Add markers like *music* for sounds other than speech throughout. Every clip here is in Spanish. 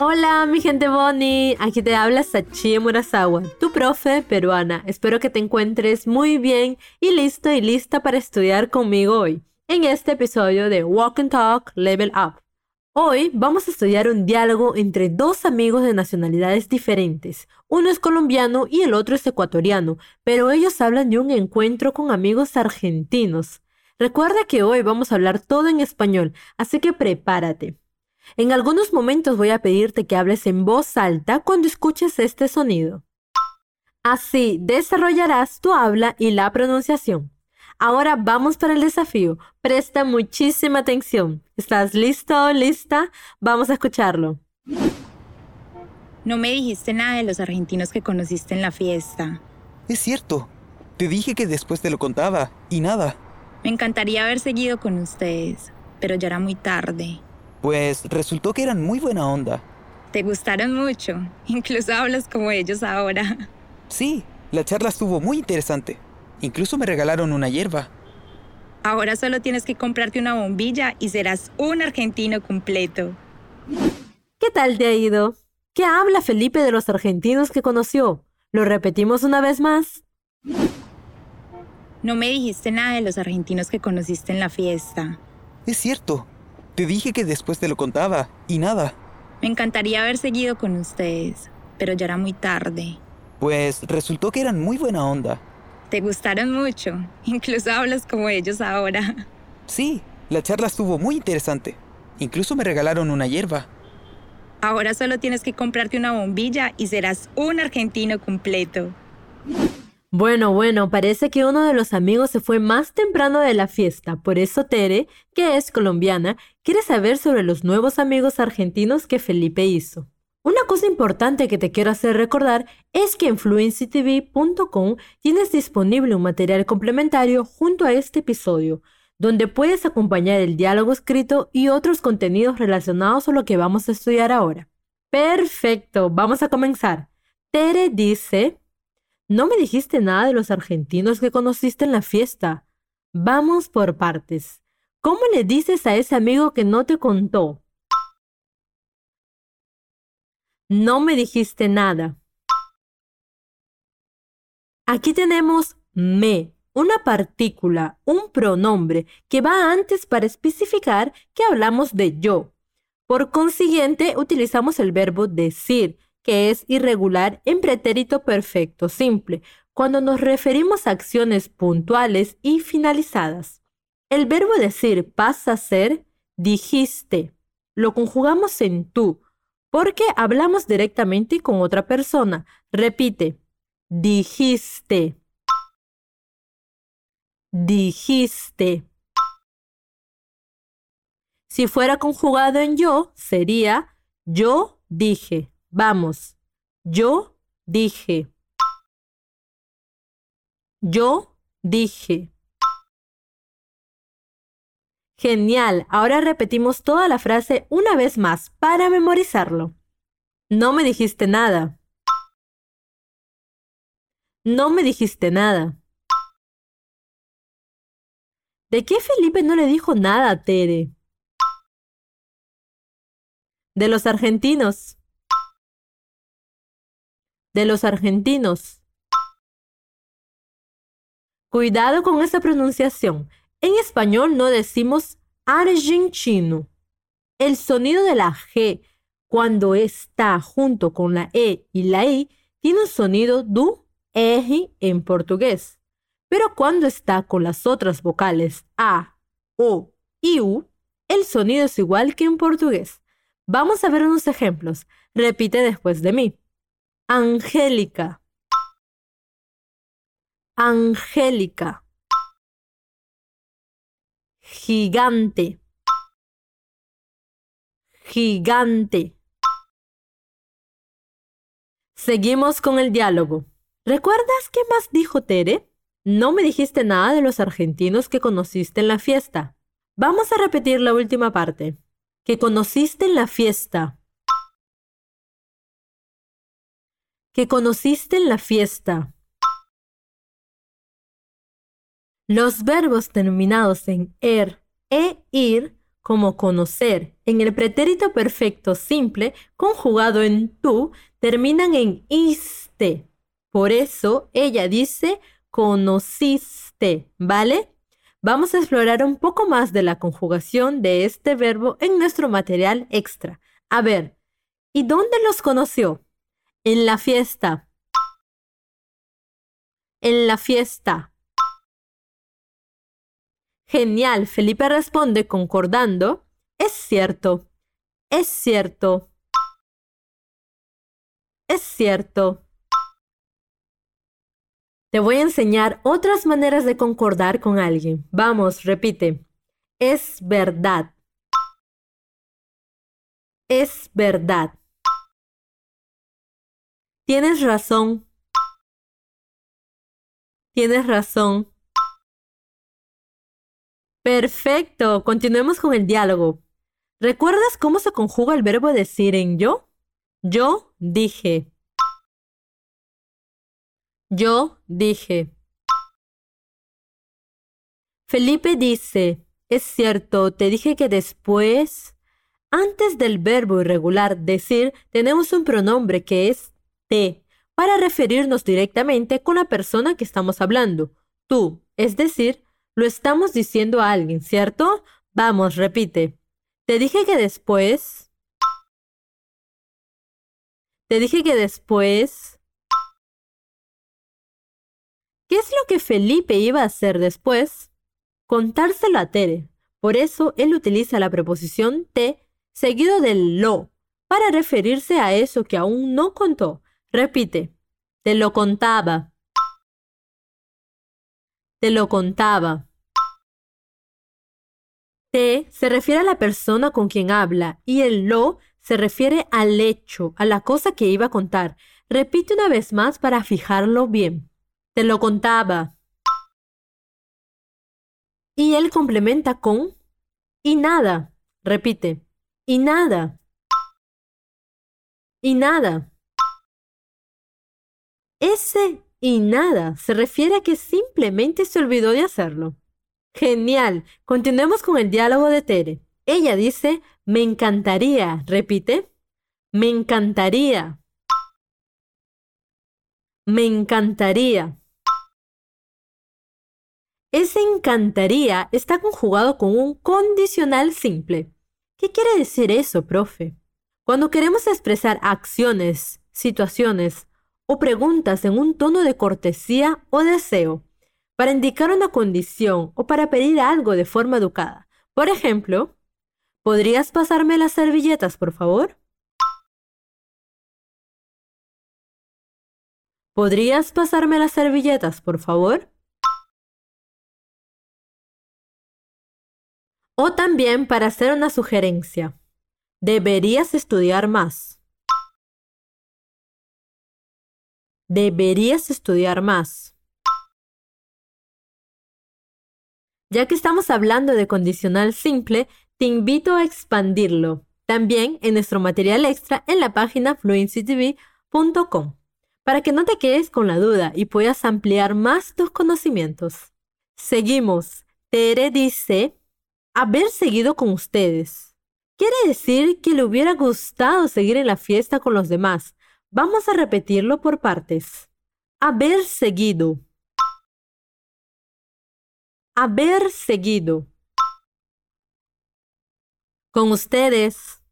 Hola, mi gente Bonnie. Aquí te habla Sachi Murasawa, tu profe peruana. Espero que te encuentres muy bien y listo y lista para estudiar conmigo hoy, en este episodio de Walk and Talk Level Up. Hoy vamos a estudiar un diálogo entre dos amigos de nacionalidades diferentes. Uno es colombiano y el otro es ecuatoriano, pero ellos hablan de un encuentro con amigos argentinos. Recuerda que hoy vamos a hablar todo en español, así que prepárate. En algunos momentos voy a pedirte que hables en voz alta cuando escuches este sonido. Así desarrollarás tu habla y la pronunciación. Ahora vamos para el desafío. Presta muchísima atención. ¿Estás listo o lista? Vamos a escucharlo. No me dijiste nada de los argentinos que conociste en la fiesta. Es cierto. Te dije que después te lo contaba y nada. Me encantaría haber seguido con ustedes, pero ya era muy tarde. Pues resultó que eran muy buena onda. Te gustaron mucho. Incluso hablas como ellos ahora. Sí, la charla estuvo muy interesante. Incluso me regalaron una hierba. Ahora solo tienes que comprarte una bombilla y serás un argentino completo. ¿Qué tal te ha ido? ¿Qué habla Felipe de los argentinos que conoció? ¿Lo repetimos una vez más? No me dijiste nada de los argentinos que conociste en la fiesta. Es cierto. Te dije que después te lo contaba y nada. Me encantaría haber seguido con ustedes, pero ya era muy tarde. Pues resultó que eran muy buena onda. Te gustaron mucho. Incluso hablas como ellos ahora. Sí, la charla estuvo muy interesante. Incluso me regalaron una hierba. Ahora solo tienes que comprarte una bombilla y serás un argentino completo. Bueno, bueno, parece que uno de los amigos se fue más temprano de la fiesta, por eso Tere, que es colombiana, quiere saber sobre los nuevos amigos argentinos que Felipe hizo. Una cosa importante que te quiero hacer recordar es que en fluencytv.com tienes disponible un material complementario junto a este episodio, donde puedes acompañar el diálogo escrito y otros contenidos relacionados a lo que vamos a estudiar ahora. Perfecto, vamos a comenzar. Tere dice, no me dijiste nada de los argentinos que conociste en la fiesta. Vamos por partes. ¿Cómo le dices a ese amigo que no te contó? No me dijiste nada. Aquí tenemos me, una partícula, un pronombre que va antes para especificar que hablamos de yo. Por consiguiente, utilizamos el verbo decir, que es irregular en pretérito perfecto simple, cuando nos referimos a acciones puntuales y finalizadas. El verbo decir pasa a ser dijiste. Lo conjugamos en tú, porque hablamos directamente con otra persona. Repite, dijiste. Dijiste. Si fuera conjugado en yo, sería yo dije. Vamos, yo dije. Yo dije. Genial, ahora repetimos toda la frase una vez más para memorizarlo. No me dijiste nada. No me dijiste nada. ¿De qué Felipe no le dijo nada a Tere? De los argentinos de los argentinos. Cuidado con esa pronunciación. En español no decimos argentino. El sonido de la G cuando está junto con la E y la I tiene un sonido du, eji en portugués. Pero cuando está con las otras vocales A, O y U, el sonido es igual que en portugués. Vamos a ver unos ejemplos. Repite después de mí. Angélica. Angélica. Gigante. Gigante. Seguimos con el diálogo. ¿Recuerdas qué más dijo Tere? No me dijiste nada de los argentinos que conociste en la fiesta. Vamos a repetir la última parte. Que conociste en la fiesta. Que conociste en la fiesta. Los verbos terminados en er e ir como conocer. En el pretérito perfecto simple, conjugado en tú, terminan en iste. Por eso ella dice conociste, ¿vale? Vamos a explorar un poco más de la conjugación de este verbo en nuestro material extra. A ver, ¿y dónde los conoció? En la fiesta. En la fiesta. Genial, Felipe responde concordando. Es cierto, es cierto, es cierto. Te voy a enseñar otras maneras de concordar con alguien. Vamos, repite. Es verdad. Es verdad. Tienes razón. Tienes razón. Perfecto, continuemos con el diálogo. ¿Recuerdas cómo se conjuga el verbo decir en yo? Yo dije. Yo dije. Felipe dice, es cierto, te dije que después, antes del verbo irregular decir, tenemos un pronombre que es para referirnos directamente con la persona que estamos hablando, tú, es decir, lo estamos diciendo a alguien, ¿cierto? Vamos, repite. Te dije que después... Te dije que después... ¿Qué es lo que Felipe iba a hacer después? Contárselo a Tere. Por eso él utiliza la preposición te seguido del lo para referirse a eso que aún no contó. Repite. Te lo contaba te lo contaba. Te se refiere a la persona con quien habla y el lo se refiere al hecho, a la cosa que iba a contar. Repite una vez más para fijarlo bien. Te lo contaba. Y él complementa con y nada. Repite. Y nada. Y nada. Ese y nada se refiere a que simplemente se olvidó de hacerlo. Genial. Continuemos con el diálogo de Tere. Ella dice, me encantaría. Repite. Me encantaría. Me encantaría. Ese encantaría está conjugado con un condicional simple. ¿Qué quiere decir eso, profe? Cuando queremos expresar acciones, situaciones o preguntas en un tono de cortesía o deseo, para indicar una condición o para pedir algo de forma educada. Por ejemplo, ¿podrías pasarme las servilletas, por favor? ¿Podrías pasarme las servilletas, por favor? O también para hacer una sugerencia. Deberías estudiar más. Deberías estudiar más. Ya que estamos hablando de condicional simple, te invito a expandirlo también en nuestro material extra en la página fluencytv.com para que no te quedes con la duda y puedas ampliar más tus conocimientos. Seguimos. Tere dice, haber seguido con ustedes. Quiere decir que le hubiera gustado seguir en la fiesta con los demás, Vamos a repetirlo por partes. Haber seguido. Haber seguido. Con ustedes.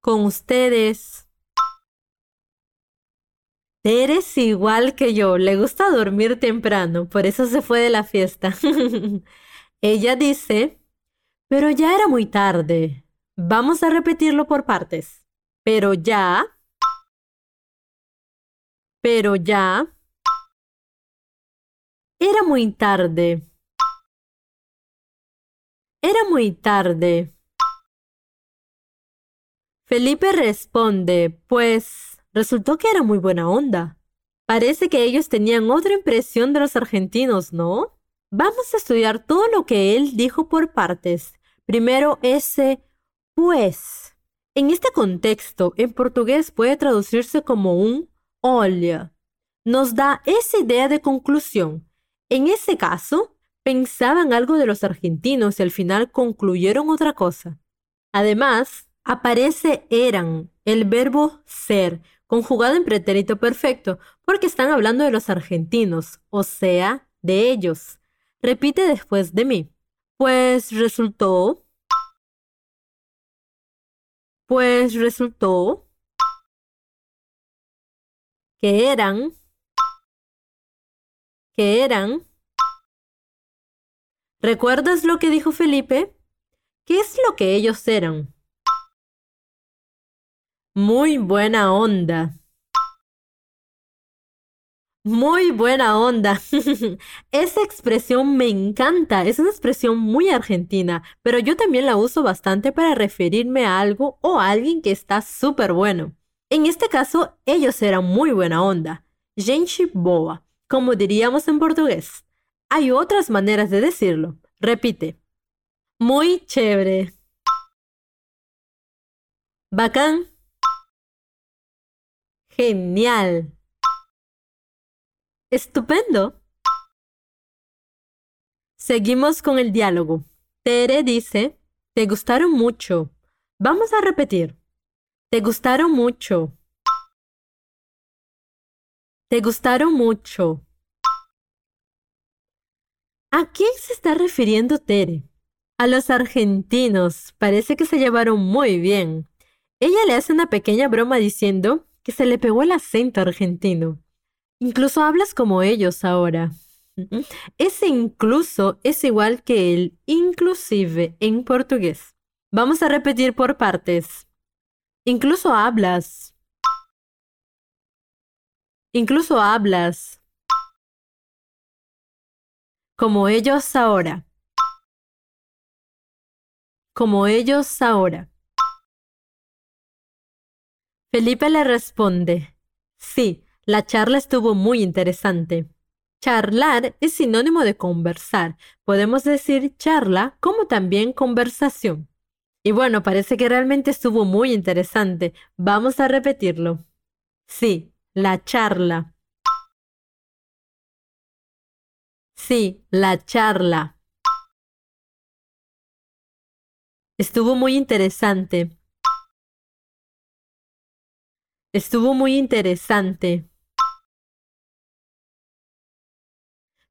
Con ustedes. Eres igual que yo, le gusta dormir temprano, por eso se fue de la fiesta. *laughs* Ella dice, pero ya era muy tarde. Vamos a repetirlo por partes. Pero ya. Pero ya. Era muy tarde. Era muy tarde. Felipe responde, pues resultó que era muy buena onda. Parece que ellos tenían otra impresión de los argentinos, ¿no? Vamos a estudiar todo lo que él dijo por partes. Primero ese pues. En este contexto, en portugués puede traducirse como un olha. Nos da esa idea de conclusión. En ese caso, pensaban algo de los argentinos y al final concluyeron otra cosa. Además, aparece eran, el verbo ser, conjugado en pretérito perfecto, porque están hablando de los argentinos, o sea, de ellos. Repite después de mí. Pues resultó. Pues resultó que eran, que eran. ¿Recuerdas lo que dijo Felipe? ¿Qué es lo que ellos eran? Muy buena onda. Muy buena onda. *laughs* Esa expresión me encanta. Es una expresión muy argentina, pero yo también la uso bastante para referirme a algo o a alguien que está súper bueno. En este caso, ellos eran muy buena onda. Gente boa, como diríamos en portugués. Hay otras maneras de decirlo. Repite. Muy chévere. Bacán. Genial. Estupendo. Seguimos con el diálogo. Tere dice, te gustaron mucho. Vamos a repetir. Te gustaron mucho. Te gustaron mucho. ¿A quién se está refiriendo Tere? A los argentinos. Parece que se llevaron muy bien. Ella le hace una pequeña broma diciendo que se le pegó el acento argentino. Incluso hablas como ellos ahora. Ese incluso es igual que el inclusive en portugués. Vamos a repetir por partes. Incluso hablas. Incluso hablas. Como ellos ahora. Como ellos ahora. Felipe le responde, sí, la charla estuvo muy interesante. Charlar es sinónimo de conversar. Podemos decir charla como también conversación. Y bueno, parece que realmente estuvo muy interesante. Vamos a repetirlo. Sí, la charla. Sí, la charla. Estuvo muy interesante. Estuvo muy interesante.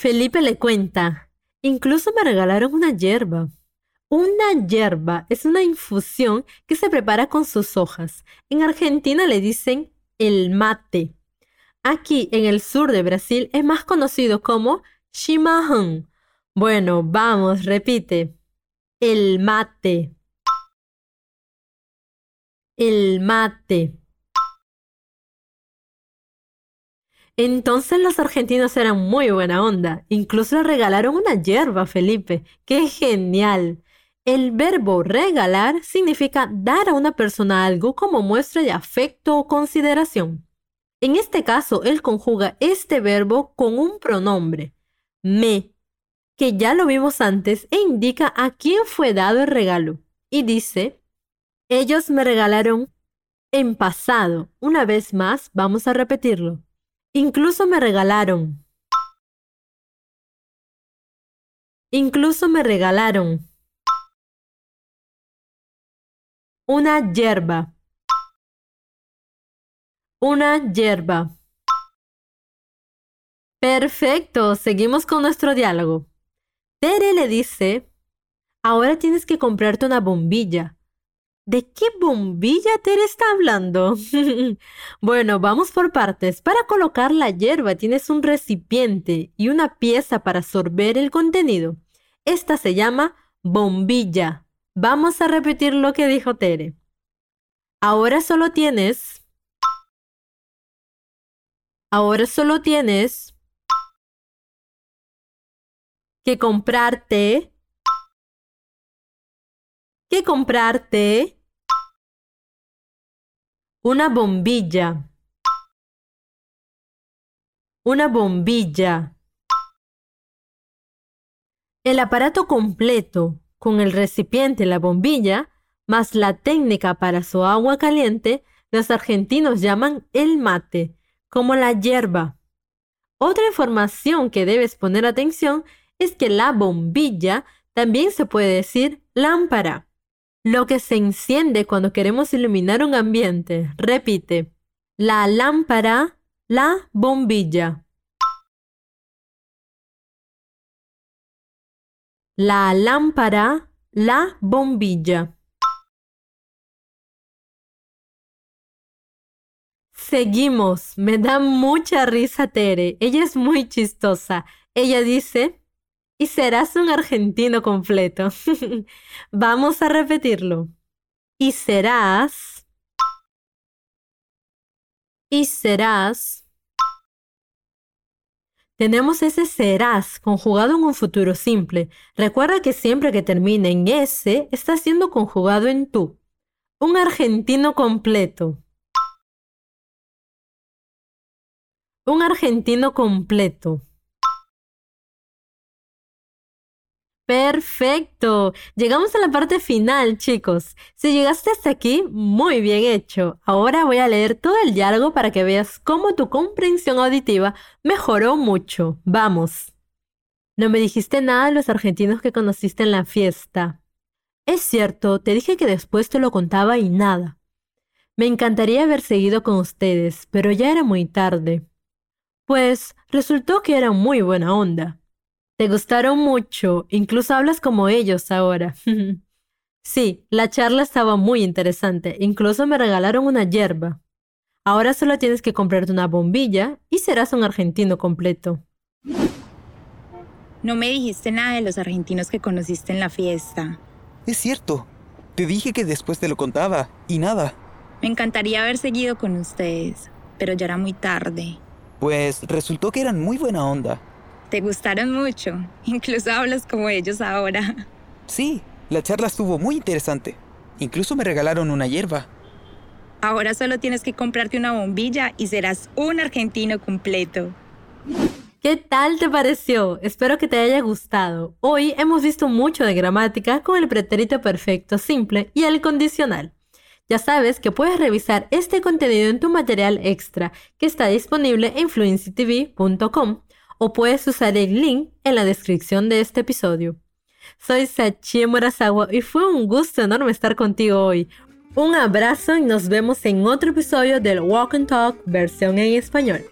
Felipe le cuenta, incluso me regalaron una hierba. Una hierba es una infusión que se prepara con sus hojas. En Argentina le dicen el mate. Aquí en el sur de Brasil es más conocido como chimarrón. Bueno, vamos, repite. El mate. El mate. Entonces los argentinos eran muy buena onda. Incluso le regalaron una hierba Felipe. ¡Qué genial! El verbo regalar significa dar a una persona algo como muestra de afecto o consideración. En este caso, él conjuga este verbo con un pronombre, me, que ya lo vimos antes e indica a quién fue dado el regalo. Y dice, ellos me regalaron en pasado. Una vez más, vamos a repetirlo. Incluso me regalaron. Incluso me regalaron. Una hierba. Una hierba. Perfecto, seguimos con nuestro diálogo. Tere le dice, ahora tienes que comprarte una bombilla. ¿De qué bombilla Tere está hablando? *laughs* bueno, vamos por partes. Para colocar la hierba tienes un recipiente y una pieza para sorber el contenido. Esta se llama bombilla. Vamos a repetir lo que dijo Tere. Ahora solo tienes... Ahora solo tienes que comprarte, que comprarte una bombilla, una bombilla. El aparato completo, con el recipiente, la bombilla, más la técnica para su agua caliente, los argentinos llaman el mate, como la hierba. Otra información que debes poner atención es que la bombilla también se puede decir lámpara. Lo que se enciende cuando queremos iluminar un ambiente. Repite. La lámpara, la bombilla. La lámpara, la bombilla. Seguimos. Me da mucha risa Tere. Ella es muy chistosa. Ella dice, y serás un argentino completo. *laughs* Vamos a repetirlo. Y serás. Y serás. Tenemos ese serás conjugado en un futuro simple. Recuerda que siempre que termine en S está siendo conjugado en tú. Un argentino completo. Un argentino completo. Perfecto. Llegamos a la parte final, chicos. Si llegaste hasta aquí, muy bien hecho. Ahora voy a leer todo el diálogo para que veas cómo tu comprensión auditiva mejoró mucho. Vamos. No me dijiste nada de los argentinos que conociste en la fiesta. Es cierto, te dije que después te lo contaba y nada. Me encantaría haber seguido con ustedes, pero ya era muy tarde. Pues resultó que era muy buena onda. Te gustaron mucho, incluso hablas como ellos ahora. *laughs* sí, la charla estaba muy interesante, incluso me regalaron una hierba. Ahora solo tienes que comprarte una bombilla y serás un argentino completo. No me dijiste nada de los argentinos que conociste en la fiesta. Es cierto. Te dije que después te lo contaba y nada. Me encantaría haber seguido con ustedes, pero ya era muy tarde. Pues resultó que eran muy buena onda. Te gustaron mucho. *laughs* Incluso hablas como ellos ahora. Sí, la charla estuvo muy interesante. Incluso me regalaron una hierba. Ahora solo tienes que comprarte una bombilla y serás un argentino completo. ¿Qué tal te pareció? Espero que te haya gustado. Hoy hemos visto mucho de gramática con el pretérito perfecto simple y el condicional. Ya sabes que puedes revisar este contenido en tu material extra que está disponible en fluencytv.com o puedes usar el link en la descripción de este episodio. Soy Sachie Murasawa y fue un gusto enorme estar contigo hoy. Un abrazo y nos vemos en otro episodio del Walk and Talk versión en español.